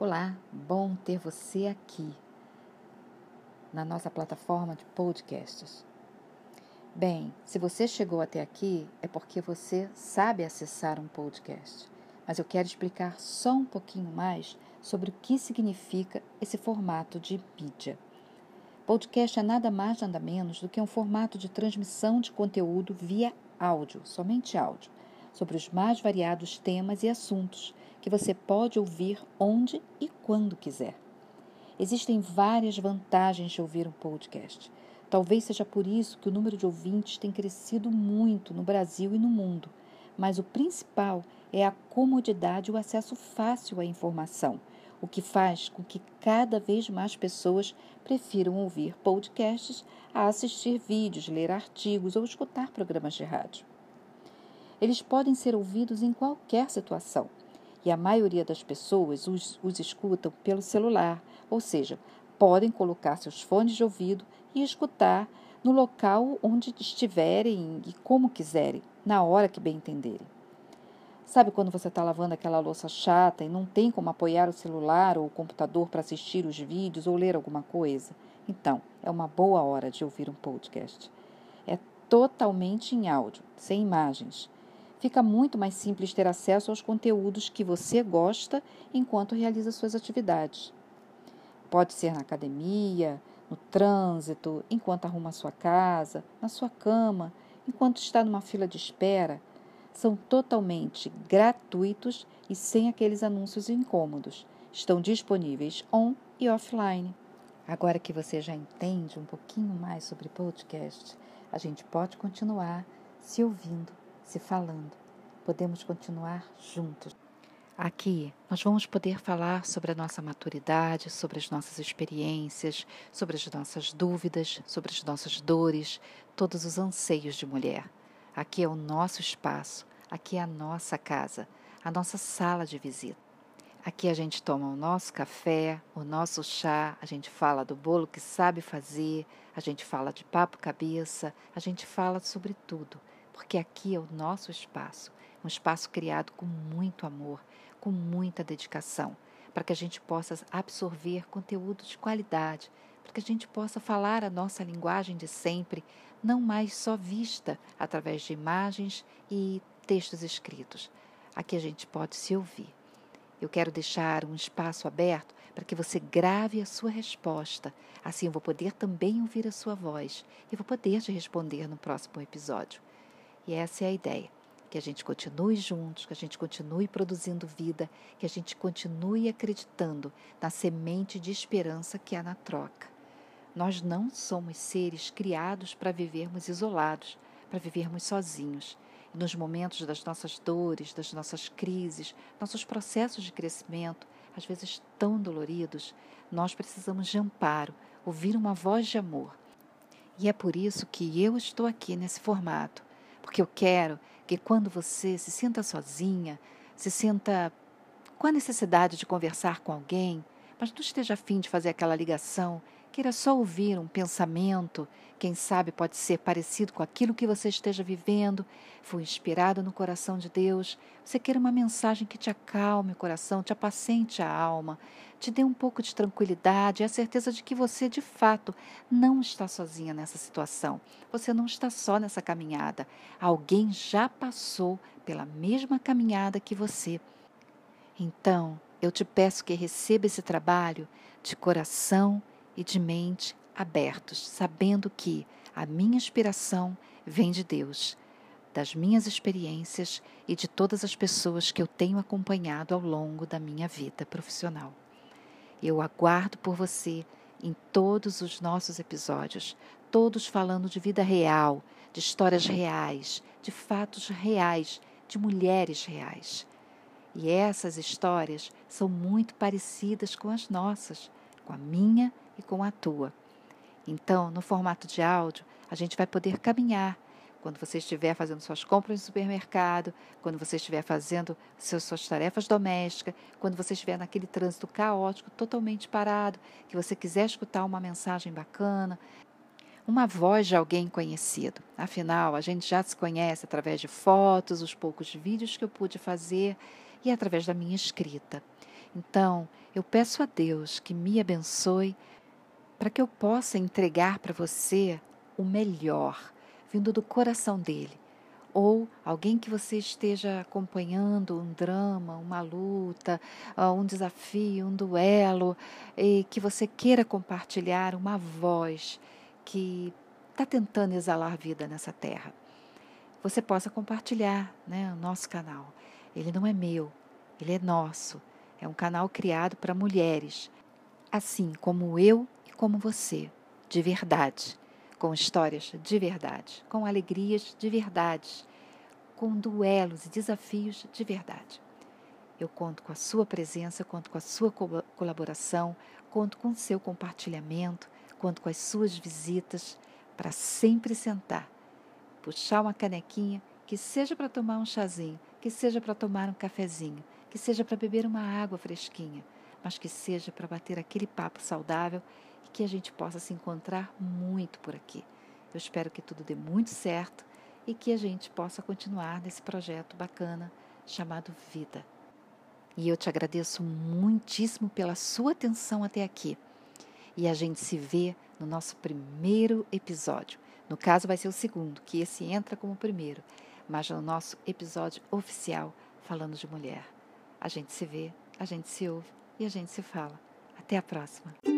Olá, bom ter você aqui na nossa plataforma de podcasts. Bem, se você chegou até aqui é porque você sabe acessar um podcast, mas eu quero explicar só um pouquinho mais sobre o que significa esse formato de mídia. Podcast é nada mais nada menos do que um formato de transmissão de conteúdo via áudio, somente áudio, sobre os mais variados temas e assuntos que você pode ouvir onde e quando quiser. Existem várias vantagens de ouvir um podcast. Talvez seja por isso que o número de ouvintes tem crescido muito no Brasil e no mundo, mas o principal é a comodidade e o acesso fácil à informação, o que faz com que cada vez mais pessoas prefiram ouvir podcasts a assistir vídeos, ler artigos ou escutar programas de rádio. Eles podem ser ouvidos em qualquer situação e a maioria das pessoas os, os escutam pelo celular, ou seja, podem colocar seus fones de ouvido e escutar no local onde estiverem e como quiserem, na hora que bem entenderem. Sabe quando você está lavando aquela louça chata e não tem como apoiar o celular ou o computador para assistir os vídeos ou ler alguma coisa? Então, é uma boa hora de ouvir um podcast. É totalmente em áudio, sem imagens fica muito mais simples ter acesso aos conteúdos que você gosta enquanto realiza suas atividades. Pode ser na academia, no trânsito, enquanto arruma sua casa, na sua cama, enquanto está numa fila de espera. São totalmente gratuitos e sem aqueles anúncios incômodos. Estão disponíveis on e offline. Agora que você já entende um pouquinho mais sobre podcast, a gente pode continuar se ouvindo se falando. Podemos continuar juntos. Aqui nós vamos poder falar sobre a nossa maturidade, sobre as nossas experiências, sobre as nossas dúvidas, sobre as nossas dores, todos os anseios de mulher. Aqui é o nosso espaço, aqui é a nossa casa, a nossa sala de visita. Aqui a gente toma o nosso café, o nosso chá, a gente fala do bolo que sabe fazer, a gente fala de papo cabeça, a gente fala sobre tudo porque aqui é o nosso espaço, um espaço criado com muito amor, com muita dedicação, para que a gente possa absorver conteúdo de qualidade, para que a gente possa falar a nossa linguagem de sempre, não mais só vista através de imagens e textos escritos. Aqui a gente pode se ouvir. Eu quero deixar um espaço aberto para que você grave a sua resposta. Assim eu vou poder também ouvir a sua voz e vou poder te responder no próximo episódio. E essa é a ideia. Que a gente continue juntos, que a gente continue produzindo vida, que a gente continue acreditando na semente de esperança que há na troca. Nós não somos seres criados para vivermos isolados, para vivermos sozinhos. Nos momentos das nossas dores, das nossas crises, nossos processos de crescimento, às vezes tão doloridos, nós precisamos de amparo, ouvir uma voz de amor. E é por isso que eu estou aqui nesse formato porque eu quero que quando você se sinta sozinha, se sinta com a necessidade de conversar com alguém, mas não esteja afim de fazer aquela ligação, queira só ouvir um pensamento, quem sabe pode ser parecido com aquilo que você esteja vivendo, foi inspirado no coração de Deus, você queira uma mensagem que te acalme o coração, te apacente a alma, te dê um pouco de tranquilidade e a certeza de que você, de fato, não está sozinha nessa situação. Você não está só nessa caminhada. Alguém já passou pela mesma caminhada que você. Então, eu te peço que receba esse trabalho de coração e de mente abertos, sabendo que a minha inspiração vem de Deus, das minhas experiências e de todas as pessoas que eu tenho acompanhado ao longo da minha vida profissional. Eu aguardo por você em todos os nossos episódios, todos falando de vida real, de histórias reais, de fatos reais, de mulheres reais. E essas histórias são muito parecidas com as nossas, com a minha e com a tua. Então, no formato de áudio, a gente vai poder caminhar quando você estiver fazendo suas compras no supermercado, quando você estiver fazendo suas tarefas domésticas, quando você estiver naquele trânsito caótico, totalmente parado, que você quiser escutar uma mensagem bacana, uma voz de alguém conhecido. Afinal, a gente já se conhece através de fotos, os poucos vídeos que eu pude fazer e através da minha escrita. Então, eu peço a Deus que me abençoe para que eu possa entregar para você o melhor, vindo do coração dele. Ou alguém que você esteja acompanhando um drama, uma luta, ah, um desafio, um duelo, e que você queira compartilhar uma voz que está tentando exalar vida nessa terra. Você possa compartilhar né, o nosso canal. Ele não é meu, ele é nosso. É um canal criado para mulheres, assim como eu como você, de verdade, com histórias de verdade, com alegrias de verdade, com duelos e desafios de verdade. Eu conto com a sua presença, conto com a sua colaboração, conto com o seu compartilhamento, conto com as suas visitas para sempre sentar, puxar uma canequinha, que seja para tomar um chazinho, que seja para tomar um cafezinho, que seja para beber uma água fresquinha, mas que seja para bater aquele papo saudável e que a gente possa se encontrar muito por aqui. Eu espero que tudo dê muito certo e que a gente possa continuar nesse projeto bacana chamado Vida. E eu te agradeço muitíssimo pela sua atenção até aqui. E a gente se vê no nosso primeiro episódio. No caso, vai ser o segundo, que esse entra como primeiro, mas no nosso episódio oficial falando de mulher. A gente se vê, a gente se ouve e a gente se fala. Até a próxima!